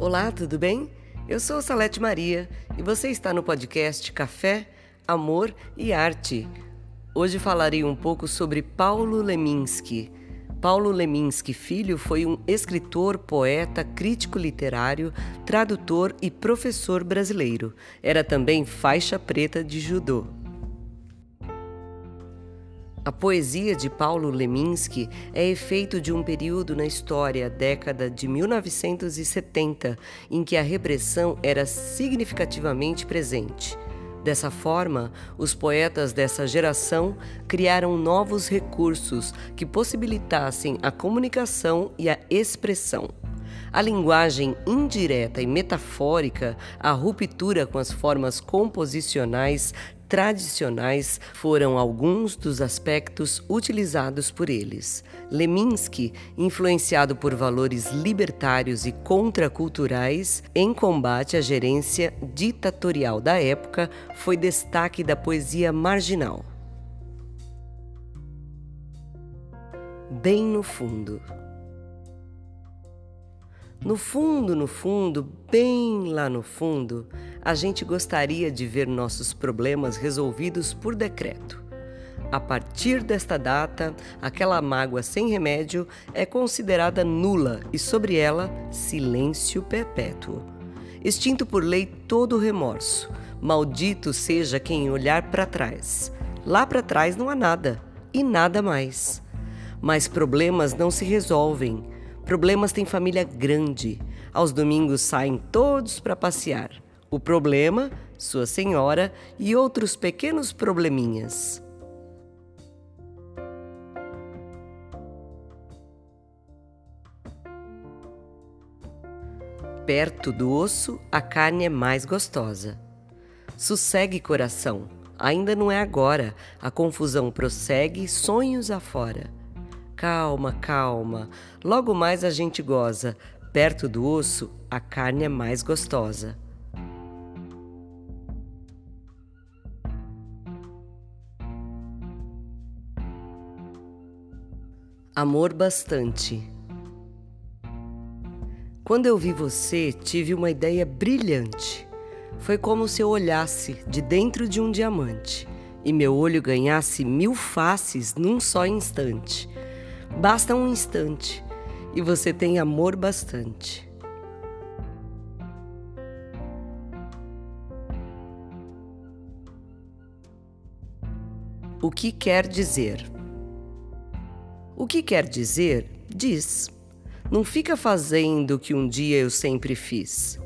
Olá, tudo bem? Eu sou Salete Maria e você está no podcast Café, Amor e Arte. Hoje falarei um pouco sobre Paulo Leminski. Paulo Leminski Filho foi um escritor, poeta, crítico literário, tradutor e professor brasileiro. Era também faixa preta de judô. A poesia de Paulo Leminski é efeito de um período na história, década de 1970, em que a repressão era significativamente presente. Dessa forma, os poetas dessa geração criaram novos recursos que possibilitassem a comunicação e a expressão. A linguagem indireta e metafórica, a ruptura com as formas composicionais tradicionais foram alguns dos aspectos utilizados por eles. Leminski, influenciado por valores libertários e contraculturais em combate à gerência ditatorial da época, foi destaque da poesia marginal. Bem no fundo. No fundo, no fundo, bem lá no fundo, a gente gostaria de ver nossos problemas resolvidos por decreto. A partir desta data, aquela mágoa sem remédio é considerada nula e sobre ela, silêncio perpétuo. Extinto por lei todo remorso. Maldito seja quem olhar para trás. Lá para trás não há nada e nada mais. Mas problemas não se resolvem Problemas têm família grande. Aos domingos saem todos para passear. O problema, sua senhora e outros pequenos probleminhas. Perto do osso, a carne é mais gostosa. Sossegue, coração. Ainda não é agora. A confusão prossegue, sonhos afora. Calma, calma. Logo mais a gente goza. Perto do osso, a carne é mais gostosa. Amor bastante. Quando eu vi você, tive uma ideia brilhante. Foi como se eu olhasse de dentro de um diamante e meu olho ganhasse mil faces num só instante. Basta um instante e você tem amor bastante. O que quer dizer? O que quer dizer, diz. Não fica fazendo o que um dia eu sempre fiz.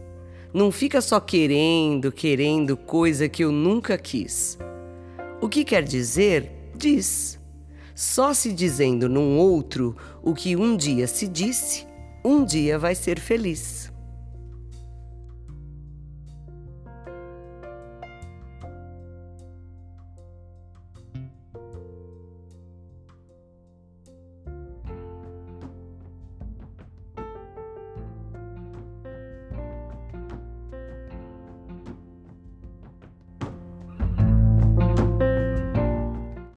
Não fica só querendo, querendo coisa que eu nunca quis. O que quer dizer, diz. Só se dizendo num outro o que um dia se disse, um dia vai ser feliz.